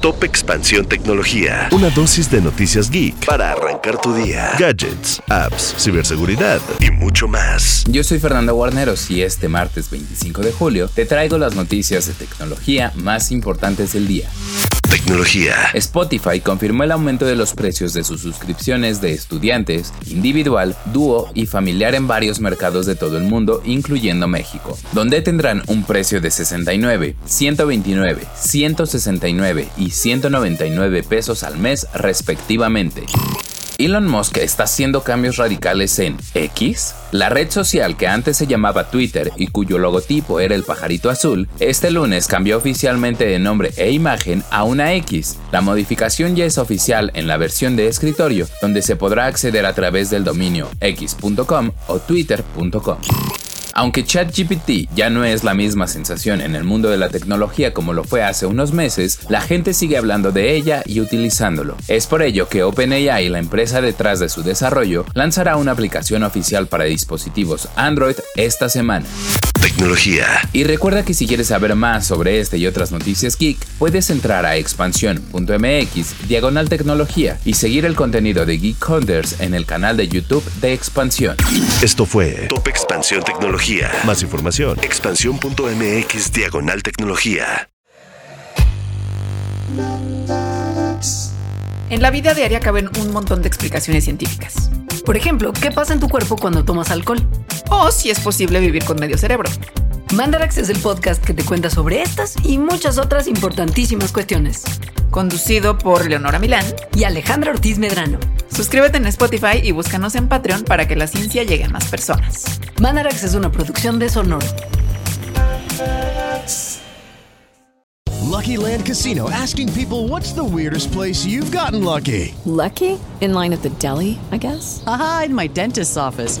Top Expansión Tecnología. Una dosis de noticias geek para arrancar tu día. Gadgets, apps, ciberseguridad y mucho más. Yo soy Fernando Guarneros y este martes 25 de julio te traigo las noticias de tecnología más importantes del día. Tecnología. Spotify confirmó el aumento de los precios de sus suscripciones de estudiantes, individual, dúo y familiar en varios mercados de todo el mundo, incluyendo México, donde tendrán un precio de 69, 129, 169 y 199 pesos al mes respectivamente. Elon Musk está haciendo cambios radicales en X, la red social que antes se llamaba Twitter y cuyo logotipo era el pajarito azul, este lunes cambió oficialmente de nombre e imagen a una X. La modificación ya es oficial en la versión de escritorio, donde se podrá acceder a través del dominio x.com o twitter.com. Aunque ChatGPT ya no es la misma sensación en el mundo de la tecnología como lo fue hace unos meses, la gente sigue hablando de ella y utilizándolo. Es por ello que OpenAI, la empresa detrás de su desarrollo, lanzará una aplicación oficial para dispositivos Android esta semana. Tecnología. Y recuerda que si quieres saber más sobre este y otras noticias geek, puedes entrar a expansión.mx diagonal tecnología y seguir el contenido de Geek Hunters en el canal de YouTube de Expansión. Esto fue Top Expansión Tecnología. Más información. Expansión.mx diagonal tecnología. En la vida diaria caben un montón de explicaciones científicas. Por ejemplo, ¿qué pasa en tu cuerpo cuando tomas alcohol? O si es posible vivir con medio cerebro. Mandarax es el podcast que te cuenta sobre estas y muchas otras importantísimas cuestiones. Conducido por Leonora Milán y Alejandra Ortiz Medrano. Suscríbete en Spotify y búscanos en Patreon para que la ciencia llegue a más personas. Mandarax es una producción de Sonoro. Lucky Land Casino asking people what's the weirdest place you've gotten lucky? Lucky? In line at the deli, I guess? Aha, in my dentist's office.